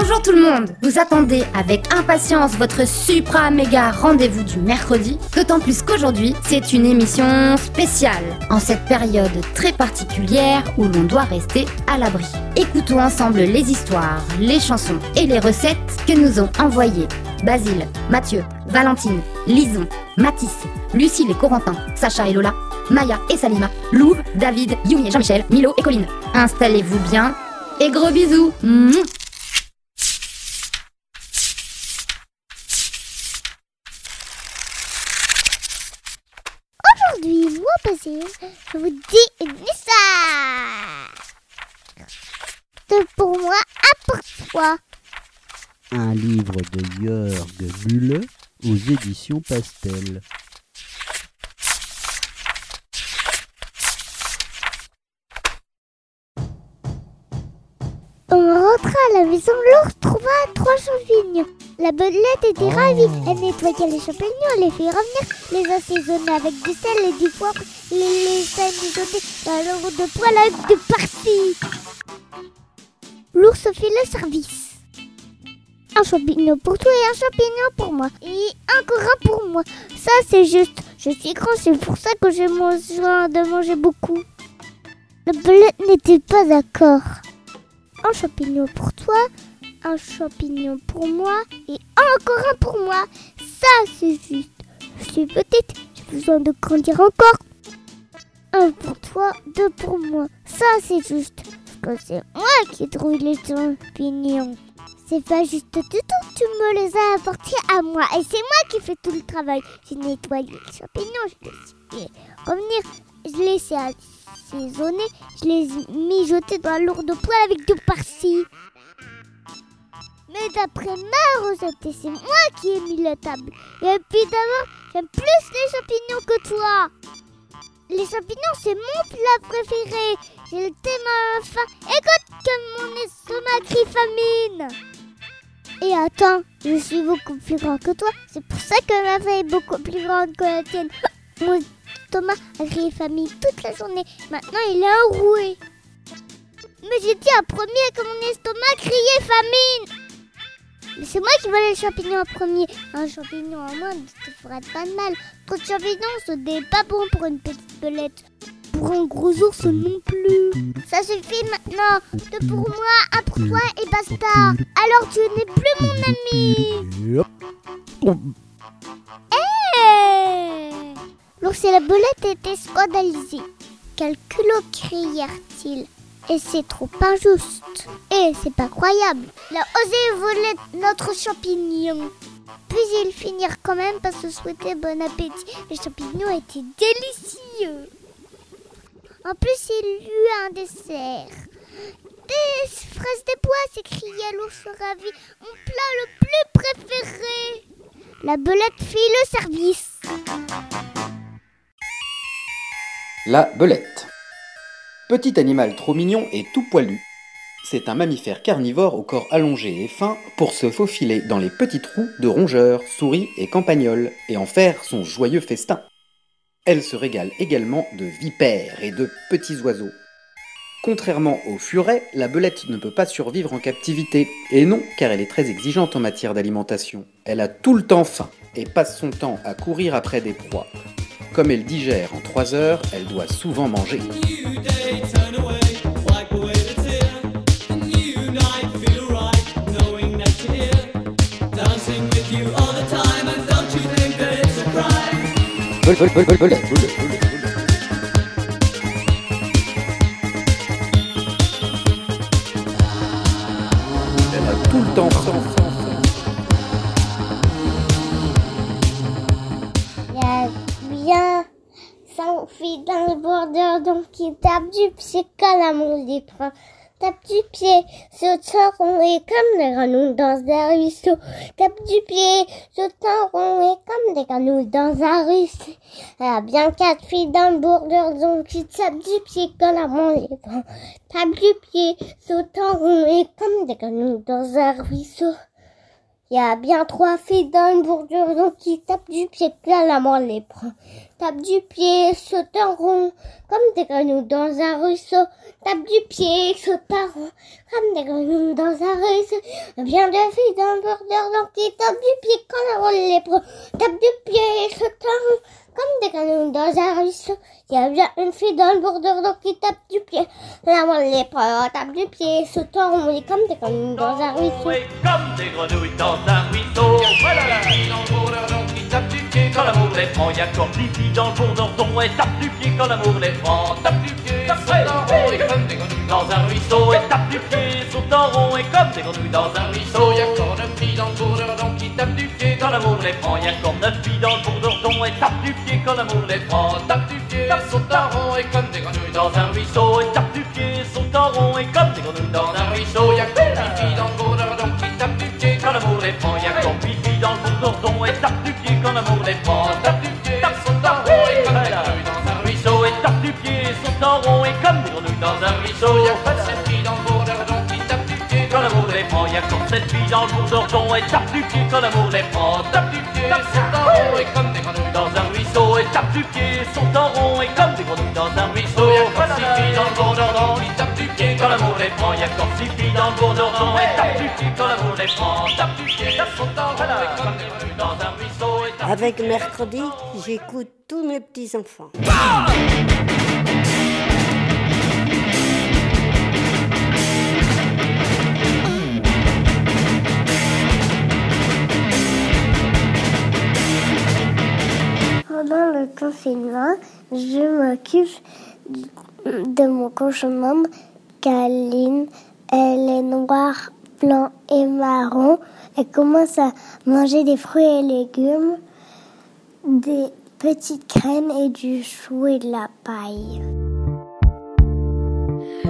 Bonjour tout le monde. Vous attendez avec impatience votre supra méga rendez-vous du mercredi, d'autant plus qu'aujourd'hui, c'est une émission spéciale, en cette période très particulière où l'on doit rester à l'abri. Écoutons ensemble les histoires, les chansons et les recettes que nous ont envoyées Basile, Mathieu, Valentine, Lison, Mathis, Lucille et Corentin, Sacha et Lola, Maya et Salima, Louve, David, Yumi et Jean-Michel, Milo et Colline. Installez-vous bien et gros bisous Aujourd'hui, moi, Basile, je vous dis une histoire. De pour moi, à pour toi. Un livre de Jörg Mulle aux éditions Pastel. On rentra à la maison, l'ours trouva trois champignons. La belette était ravie. Elle nettoya les champignons, les fit revenir, les assaisonna avec du sel et du poivre, les laissa mijoter dans l'eau de poêle avec du persil. L'ours fit le service. Un champignon pour toi et un champignon pour moi. Et encore un pour moi. Ça, c'est juste. Je suis grand, c'est pour ça que j'ai besoin de manger beaucoup. La belette n'était pas d'accord. Un champignon pour toi, un champignon pour moi et encore un pour moi. Ça, c'est juste. Je suis petite, j'ai besoin de grandir encore. Un pour toi, deux pour moi. Ça, c'est juste. Parce que c'est moi qui trouve les champignons. C'est pas juste du tout, tu me les as apportés à moi. Et c'est moi qui fais tout le travail. J'ai nettoyé les champignons, je les ai revenir, je les ai assaisonnés, je les ai mijotés dans la lourde poêle avec du persil. Mais d'après ma recette, et c'est moi qui ai mis la table. Et puis d'abord, j'aime plus les champignons que toi. Les champignons, c'est mon plat préféré. J'ai le thème à la. Écoute comme mon estomac crie famine. Et attends, je suis beaucoup plus grand que toi. C'est pour ça que ma feuille est beaucoup plus grande que la tienne. Mon estomac a crié famine toute la journée. Maintenant, il est enroué. Mais j'ai dit en premier que mon estomac criait famine. Mais c'est moi qui veux les champignons en premier. Un champignon en moins ne te fera pas de mal. Trop de champignons, ce n'est pas bon pour une petite belette. Pour un gros ours non plus. Ça suffit maintenant. Deux pour moi, un pour toi et basta. Alors tu n'es plus mon ami. Hé L'ours et la belette étaient scandalisés. Quel culot crièrent-ils et c'est trop injuste. Et c'est pas croyable. Il a osé voler notre champignon. Puis ils finirent quand même par se souhaiter bon appétit. Les champignons étaient délicieux. En plus, il eut un dessert. Des fraises des bois, s'écria l'ours ravi. Mon plat le plus préféré. La belette fit le service. La belette. Petit animal trop mignon et tout poilu. C'est un mammifère carnivore au corps allongé et fin pour se faufiler dans les petits trous de rongeurs, souris et campagnols et en faire son joyeux festin. Elle se régale également de vipères et de petits oiseaux. Contrairement au furet, la belette ne peut pas survivre en captivité. Et non, car elle est très exigeante en matière d'alimentation. Elle a tout le temps faim et passe son temps à courir après des proies. Comme elle digère en 3 heures, elle doit souvent manger. Bel- bel- bel- tape du pied, sautant rond et comme des grenouilles dans un ruisseau. Tape du pied, sautant rond et comme des grenouilles dans un ruisseau. A bien quatre filles dans le donc tu tapes du pied quand la main les prend. Tape du pied, sautant rond et comme des grenouilles dans un ruisseau. Il y a bien trois filles dans le bordure, donc qui tapent du pied quand la main les prend. Tape du pied, saute en rond, comme des grenouilles dans un ruisseau. Tape du pied, saute en rond, comme des grenouilles dans un ruisseau. Bien deux filles dans le bordure, donc qui tapent du pied quand la main les prend. Tape du pied, saute en rond, comme des grenouilles dans un ruisseau. Il y a bien une fille dans le bordure, donc qui tape du pied. La main les prend, tape du pied, saute en rond, et comme des grenouilles dans un ruisseau. Et comme des grenouilles dans un ruisseau. Voilà la fille dans le bourdon qui tape du pied quand l'amour les prend. Y a encore dix filles dans le bourdon et tape du pied quand l'amour les prend. Tape du pied, saute en rond et comme des grenouilles dans un ruisseau. Et tape du pied, saute en rond et comme des grenouilles dans un ruisseau. Y a encore neuf filles dans le bourdon qui tape du pied quand l'amour les prend. Y a encore neuf filles dans le bourdon et tape du pied quand l'amour les prend. Tape du pied, saute en rond et comme des grenouilles dans un ruisseau. Et tape du pied, en rond et comme des grenouilles dans un ruisseau. Y a encore dix filles dans le bourdon qui tape du pied quand l'amour les prend. Y a encore huit filles dans le bourdon et tape du pied quand l'amour les prend. Tape du pied, saute en rond et comme des grenouilles dans un ruisseau. Et tape du pied, en rond et comme des grenouilles dans un ruisseau. Y a encore sept filles dans le bourdon qui tape du pied quand l'amour les prend. Y a encore sept filles dans le bourdon et tape du pied quand l'amour les prend. Tape du pied, saute du pied, saute en rond et comme des grenouilles dans un ruisseau. Y a encore six filles dans le bourdon qui tape du pied quand l'amour les prend. Y a encore six filles dans le bourdon et tape du pied quand l'amour les prend. Tape du pied, saute en rond et comme des grenouilles dans un ruisseau. Tape Avec mercredi, j'écoute tous mes petits-enfants. Pendant je m'occupe de mon conjoint membre, Kaline. Elle est noire, blanc et marron. Elle commence à manger des fruits et légumes, des petites crèmes et du chou et de la paille.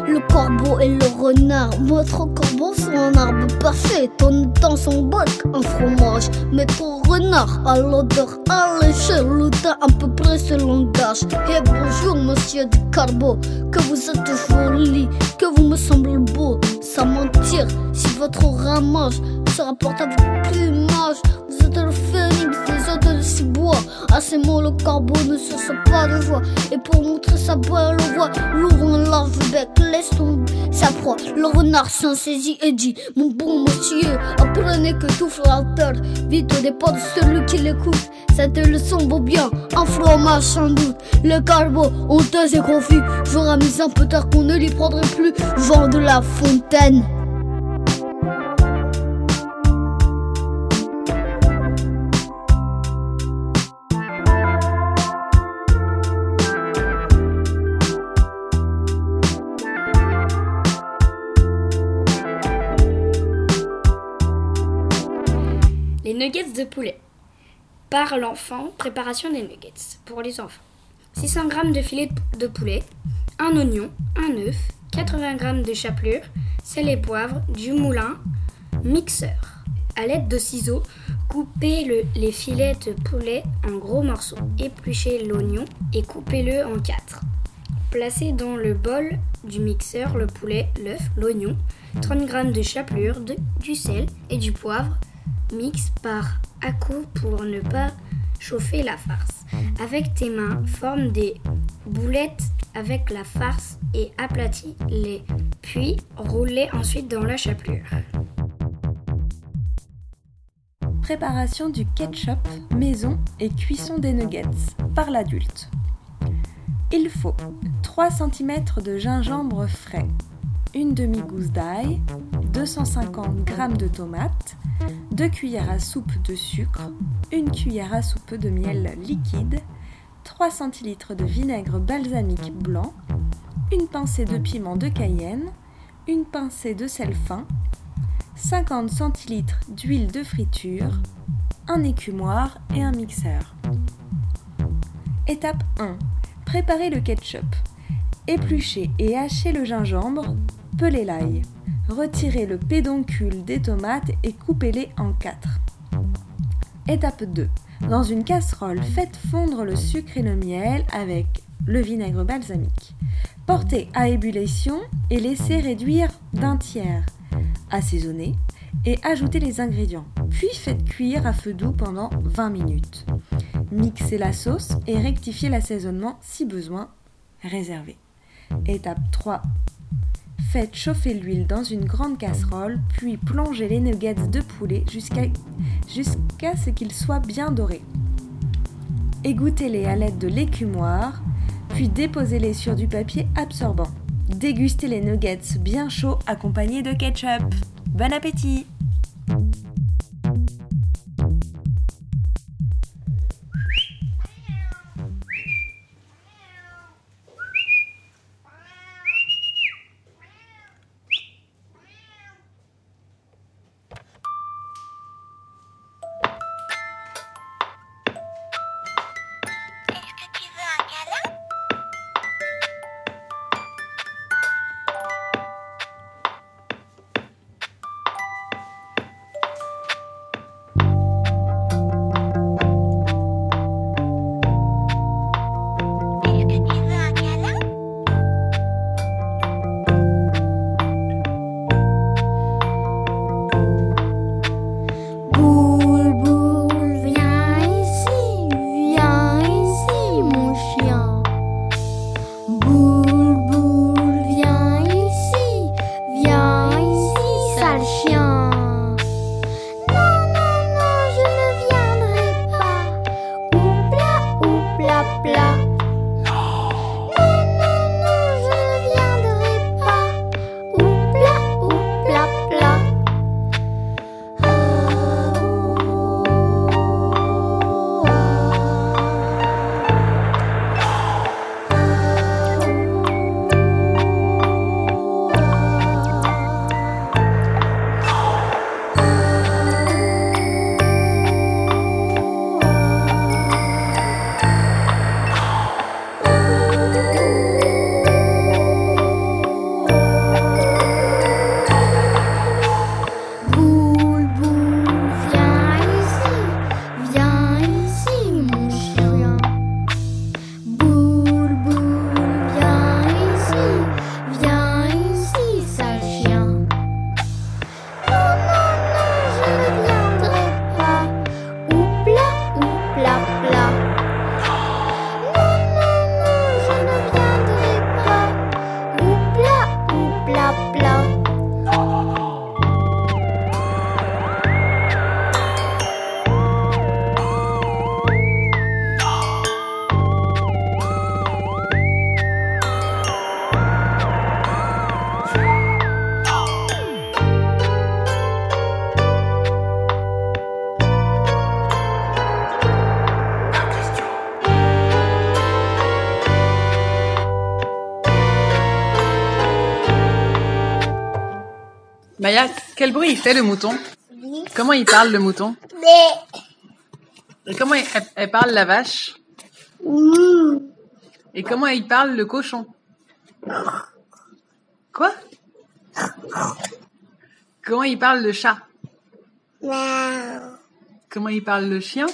Le corbeau et le renard, votre corbeau c'est un arbre parfait, ton dans son bec un fromage, mais ton renard a l'odeur alléchée, le teint à peu près ce langage. Et bonjour monsieur du corbeau, que vous êtes joli, que vous me semblez beau, sans mentir, si votre ramage se rapporte avec plumage, vous êtes le phénix de cibois. À ces mots, le corbeau ne se sent pas de joie. Et pour montrer sa belle voix, l'ouvre un large bec, laisse tomber sa proie. Le renard s'en saisit et dit Mon bon monsieur, apprenez que tout flatteur vite au départ de celui qui l'écoute. Cette leçon vaut bien un fromage sans doute. Le corbeau, honteux et confus, j'aurais mis un peu tard qu'on ne l'y prendrait plus. Vent de la fontaine. Nuggets de poulet. Par l'enfant, préparation des nuggets pour les enfants. 600 g de filet de poulet, un oignon, un œuf, 80 g de chapelure, sel et poivre, du moulin, mixeur. À l'aide de ciseaux, coupez le- les filets de poulet en gros morceaux. Épluchez l'oignon et coupez-le en quatre. Placez dans le bol du mixeur le poulet, l'œuf, l'oignon, 30 g de chapelure, du sel et du poivre. Mixe par à coups pour ne pas chauffer la farce. Avec tes mains, forme des boulettes avec la farce et aplatis-les, puis roule-les ensuite dans la chapelure. Préparation du ketchup maison et cuisson des nuggets par l'adulte. Il faut 3 cm de gingembre frais, une demi-gousse d'ail, 250 g de tomates, 2 cuillères à soupe de sucre, une cuillère à soupe de miel liquide, 3 centilitres de vinaigre balsamique blanc, une pincée de piment de cayenne, une pincée de sel fin, 50 centilitres d'huile de friture, un écumoire et un mixeur. Étape 1. Préparer le ketchup. Éplucher et hacher le gingembre, pelez l'ail. Retirez le pédoncule des tomates et coupez-les en quatre. Étape 2. Dans une casserole, faites fondre le sucre et le miel avec le vinaigre balsamique. Portez à ébullition et laissez réduire d'un tiers. Assaisonnez et ajoutez les ingrédients. Puis faites cuire à feu doux pendant 20 minutes. Mixez la sauce et rectifiez l'assaisonnement si besoin. Réservé. Étape 3. Faites chauffer l'huile dans une grande casserole, puis plongez les nuggets de poulet jusqu'à ce qu'ils soient bien dorés. Égouttez-les à l'aide de l'écumoire, puis déposez-les sur du papier absorbant. Dégustez les nuggets bien chauds accompagnés de ketchup. Bon appétit quel bruit il fait le mouton? Comment il parle le mouton? Et comment il- elle, elle parle la vache? Et comment il parle le cochon? Quoi? Comment il parle le chat? Comment il parle le chien?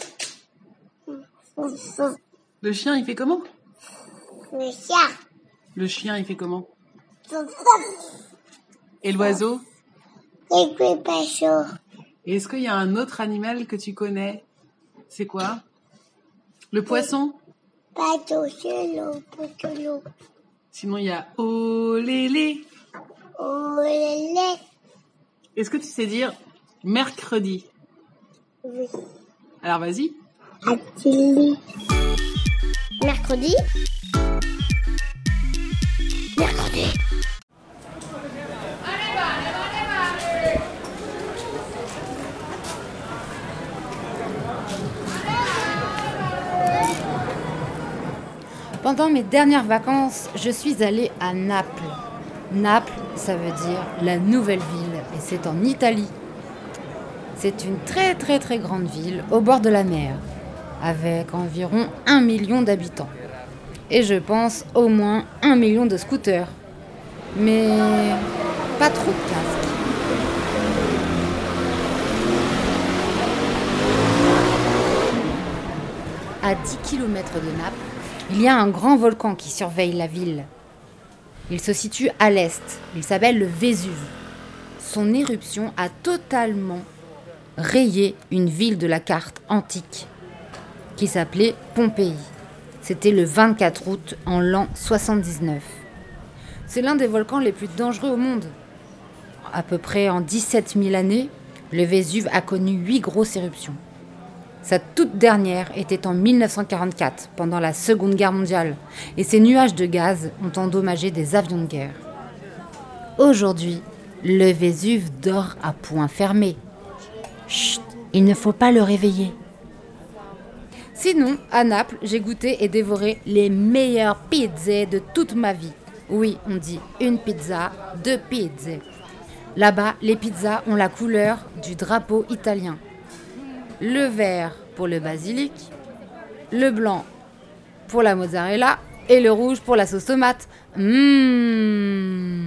Le chien, il fait comment? Le chat. Le chien, il fait comment? Et l'oiseau? Et est-ce qu'il y a un autre animal que tu connais? C'est quoi? Le poisson? Pas tout seul, pas tout l'eau. Sinon, il y a lélé. Le lait. Est-ce que tu sais dire mercredi? Oui. Alors vas-y. Mercredi? Pendant mes dernières vacances, je suis allée à Naples. Naples, ça veut dire la nouvelle ville, et c'est en Italie. C'est une très très très grande ville au bord de la mer, avec environ un million d'habitants. Et je pense au moins un million de scooters. Mais pas trop de casque. À 10 km de Naples, il y a un grand volcan qui surveille la ville. Il se situe à l'est. Il s'appelle le Vésuve. Son éruption a totalement rayé une ville de la carte antique qui s'appelait Pompéi. C'était le 24 août en l'an 79. C'est l'un des volcans les plus dangereux au monde. À peu près en 17 000 années, le Vésuve a connu huit grosses éruptions. Sa toute dernière était en 1944, pendant la Seconde Guerre mondiale, et ces nuages de gaz ont endommagé des avions de guerre. Aujourd'hui, le Vésuve dort à point fermé. Chut, il ne faut pas le réveiller. Sinon, à Naples, j'ai goûté et dévoré les meilleures pizzas de toute ma vie. Oui, on dit une pizza, deux pizzas. Là-bas, les pizzas ont la couleur du drapeau italien. Le vert pour le basilic, le blanc pour la mozzarella et le rouge pour la sauce tomate. Mmh.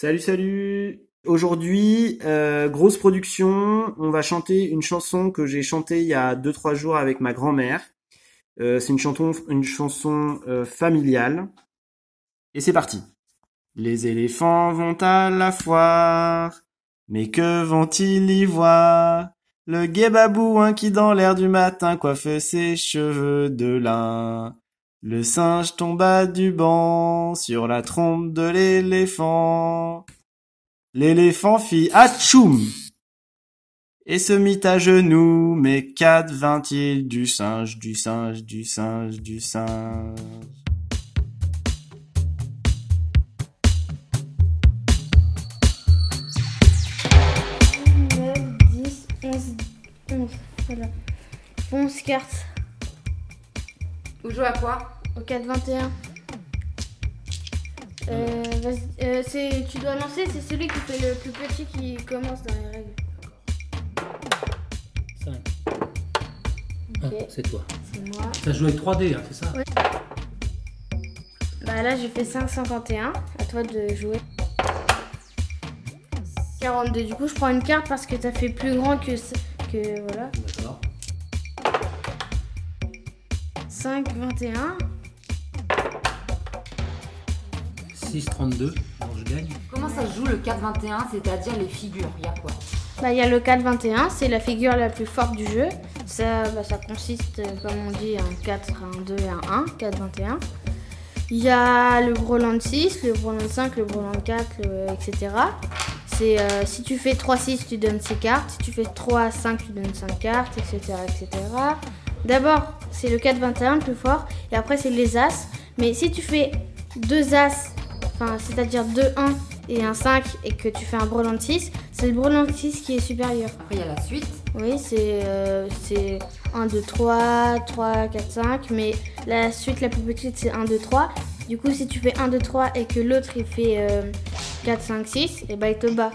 Salut, salut Aujourd'hui, euh, grosse production, on va chanter une chanson que j'ai chantée il y a 2-3 jours avec ma grand-mère. Euh, c'est une chanson, une chanson euh, familiale. Et c'est parti. Les éléphants vont à la foire, mais que vont-ils y voir? Le gai babouin qui dans l'air du matin coiffe ses cheveux de lin. Le singe tomba du banc sur la trompe de l'éléphant. L'éléphant fit atchoum et se mit à genoux, mais qu'advint-il du singe, du singe, du singe, du singe 9, 10, 11, 11. Voilà. 11 cartes. Vous jouez à quoi Au 4, 21. Euh, vas-y, euh, c'est, tu dois lancer, c'est celui qui fait le plus petit qui commence dans les règles. 5. Ok. Ah, c'est toi. C'est moi. Ça joue avec 3D, hein, c'est ça Ouais. Bah là j'ai fait 5,51. À toi de jouer. 42. Du coup je prends une carte parce que t'as fait plus grand que, ce- que voilà. 5, 21. 6, 32. Bon, je gagne. Comment ça se joue le 4-21, c'est-à-dire les figures? Il y a quoi? Bah il y a le 4-21, c'est la figure la plus forte du jeu. Ça, bah, ça consiste, euh, comme on dit, un 4, un 2 et un 1, 4-21. Il y a le Groland 6, le Groland 5, le Groland 4, le- etc. C'est euh, si tu fais 3-6, tu donnes 6 cartes. Si tu fais 3-5, tu donnes 5 cartes, etc. etc. D'abord, c'est le 4-21 le plus fort. Et après, c'est les As. Mais si tu fais 2 As, enfin, c'est-à-dire 2-1 et un 5 et que tu fais un Brelan 6, c'est le Brelan 6 qui est supérieur. Après, il y a la suite. Oui, c'est euh, c'est 1, 2, 3, 3, 4, 5. Mais la suite la plus petite, c'est 1, 2, 3. Du coup, si tu fais 1, 2, 3 et que l'autre il fait euh, 4, 5, 6, et bah il te bat.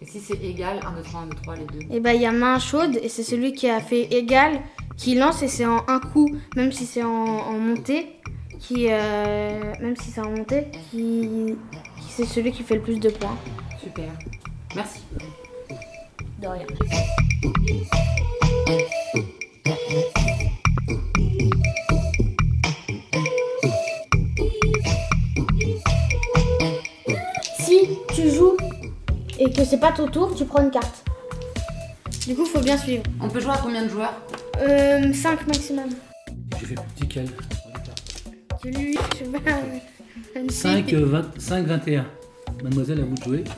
Et si c'est égal, 1, 2, 3, 1, 2, 3, les deux? Et bah il y a main chaude et c'est celui qui a fait égal qui lance et c'est en un coup, même si c'est en, en montée, qui euh, même si c'est en montée, qui, qui- c'est celui qui fait le plus de points. Super. Merci. De rien. Si tu joues et que c'est pas ton tour, tu prends une carte. Du coup, faut bien suivre. On peut jouer à combien de joueurs? Euh, 5 maximum. J'ai fait plus petit qu'elle. Tu lui, je sais pas. une 5, fille. 20, 5, 21. Mademoiselle, à vous de jouer.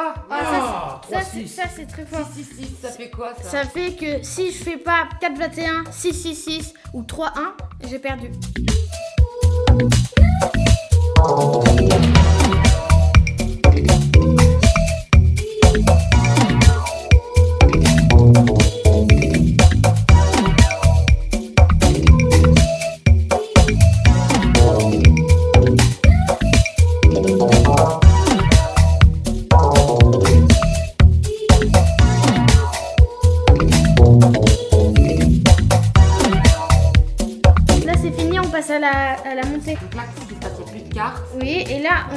Ah, Ah, ça, Ça, c'est- ça, c'est très fort. 6, 6, ça fait quoi ça Ça fait que si je fais pas 4-21, 6-6-6 ou 3-1, j'ai perdu.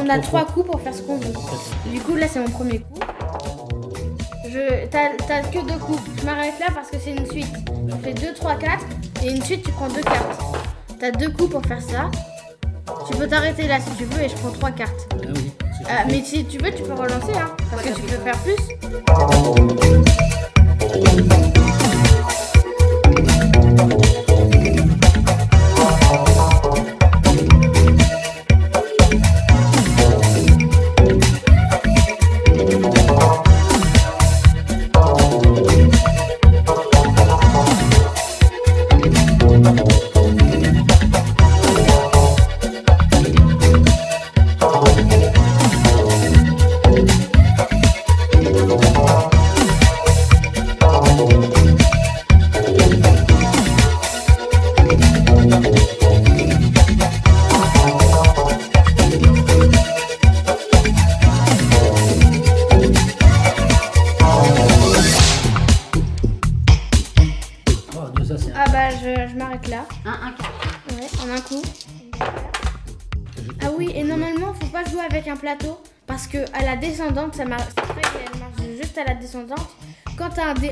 On a trois coups pour faire ce qu'on veut. Du coup, là, c'est mon premier coup. Je, t'as, que deux coups. Je m'arrête là parce que c'est une suite. Tu fais 2, 3, 4 et une suite, tu prends deux cartes. T'as deux coups pour faire ça. Tu peux t'arrêter là si tu veux et je prends trois cartes. Ah oui. Ah, mais si tu veux, tu peux relancer, hein, parce que tu peux faire plus.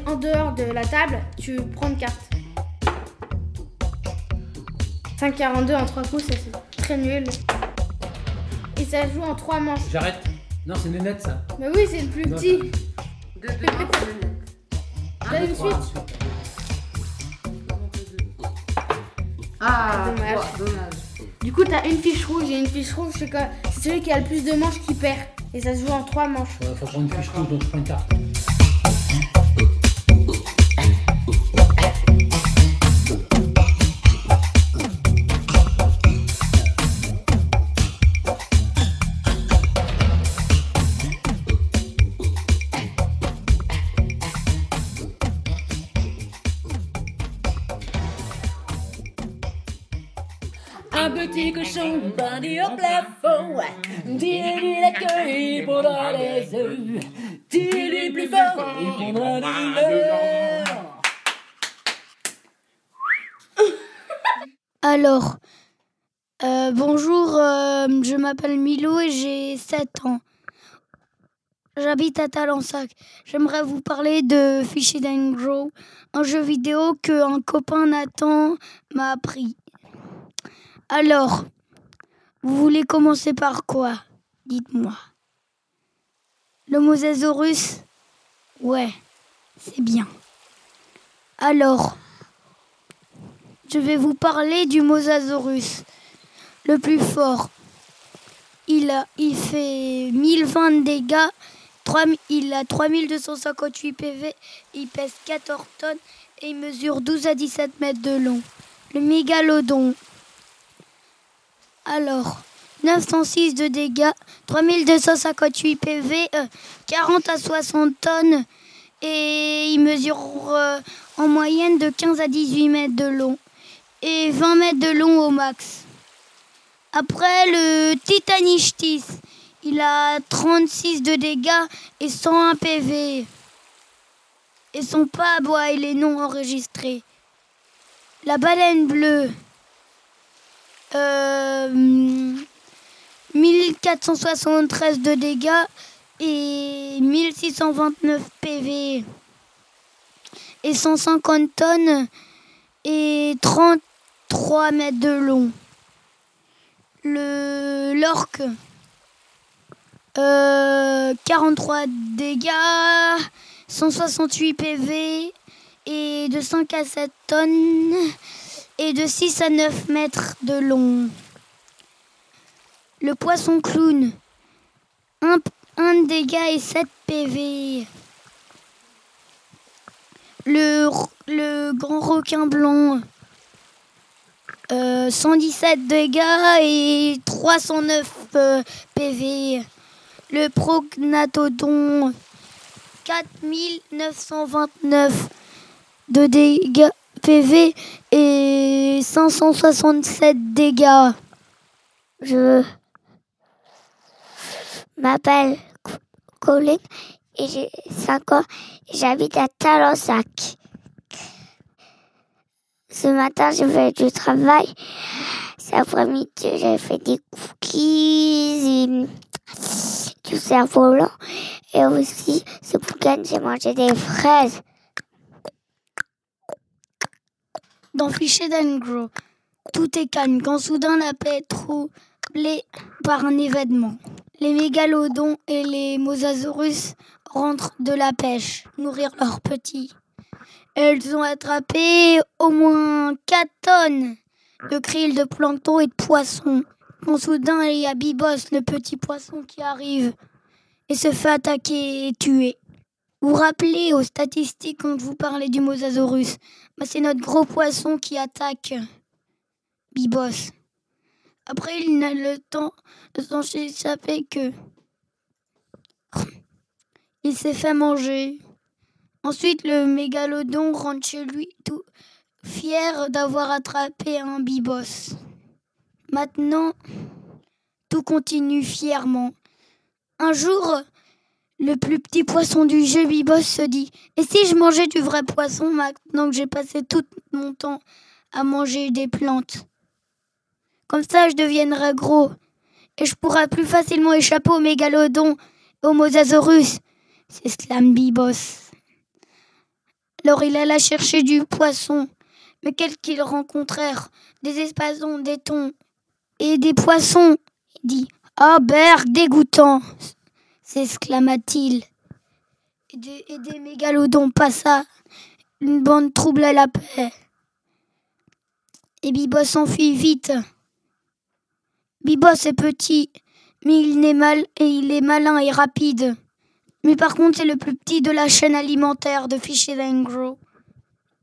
En dehors de la table, tu prends une carte. 5,42 en 3 coups, ça c'est très nul. Et ça joue en 3 manches. J'arrête. Non, c'est Nénette ça. Mais oui, c'est le plus Non, petit. Deux, deux, un, c'est une suite Ah, Dommage. trois, dommage. Du coup, t'as une fiche rouge et une fiche rouge, c'est quoi? C'est celui qui a le plus de manches qui perd. Et ça se joue en 3 manches. Ouais, faut prendre une fiche rouge, donc je prends une carte. Plafond. Alors, euh, bonjour, euh, je m'appelle Milo et j'ai 7 ans. J'habite à Talensac. J'aimerais vous parler de Fishy and un jeu vidéo que un copain Nathan m'a appris. Alors, vous voulez commencer par quoi Dites-moi. Le mosasaurus Ouais, c'est bien. Alors, je vais vous parler du mosasaurus, le plus fort. Il, a, il fait 1020 dégâts, 3 il a 3258 PV, il pèse 14 tonnes et il mesure 12 à 17 mètres de long. Le mégalodon. Alors, 906 de dégâts, 3258 PV, euh, 40 à 60 tonnes et il mesure euh, en moyenne de 15 à 18 mètres de long et 20 mètres de long au max. Après le Titanichtis, il a 36 de dégâts et 101 PV. Et son pas à bois, il est non enregistré. La baleine bleue, euh, 1473 de dégâts et 1629 PV. Et 150 tonnes et 33 mètres de long. Le l'orque, euh, 43 dégâts, 168 PV et de 5 à 7 tonnes et de 6 à 9 mètres de long. Le poisson clown, 1, dégât et 7 PV. Le, grand requin blanc, euh, 117 dégâts et 309 euh, PV. Le prognathodon, 4929 de dégâts PV et 567 dégâts. Je m'appelle Co- Colin et j'ai 5 ans et j'habite à Talensac. Ce matin, j'ai fait du travail. Cet après-midi, j'ai fait des cookies et du cerf-volant. Et aussi, ce week-end, j'ai mangé des fraises. Dans Fiché d'Angro, tout est calme quand soudain la paix est troublée par un événement. Les mégalodons et les mosasaurus rentrent de la pêche, nourrir leurs petits. Elles ont attrapé au moins 4 tonnes de krill, de plancton et de poissons. Quand soudain il y a Bibos, le petit poisson qui arrive et se fait attaquer et tuer. Vous rappelez aux statistiques quand vous parlais du mosasaurus bah, C'est notre gros poisson qui attaque Bibos. Après, il n'a le temps de s'en échapper que. Il s'est fait manger. Ensuite, le mégalodon rentre chez lui tout fier d'avoir attrapé un bibos. Maintenant, tout continue fièrement. Un jour, le plus petit poisson du jeu bibos se dit Et si je mangeais du vrai poisson maintenant que j'ai passé tout mon temps à manger des plantes Comme ça, je deviendrai gros et je pourrai plus facilement échapper aux mégalodons et aux mosasaurus. s'exclame Bibos. Alors il alla chercher du poisson, mais quels qu'ils rencontrèrent Des espasons, des thons et des poissons. Il dit Ah, berg, dégoûtant s'exclama-t-il. Et des, et des mégalodons passa. Une bande troubla la paix. Et Bibos s'enfuit vite. Bibos est petit, mais il est mal et il est malin et rapide. Mais par contre, c'est le plus petit de la chaîne alimentaire de Fishy Grow.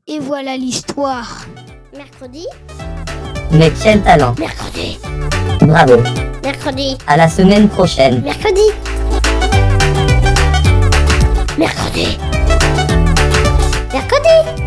Et voilà l'histoire. Mercredi Mais quel talent Mercredi Bravo Mercredi À la semaine prochaine mercredi. Mercredi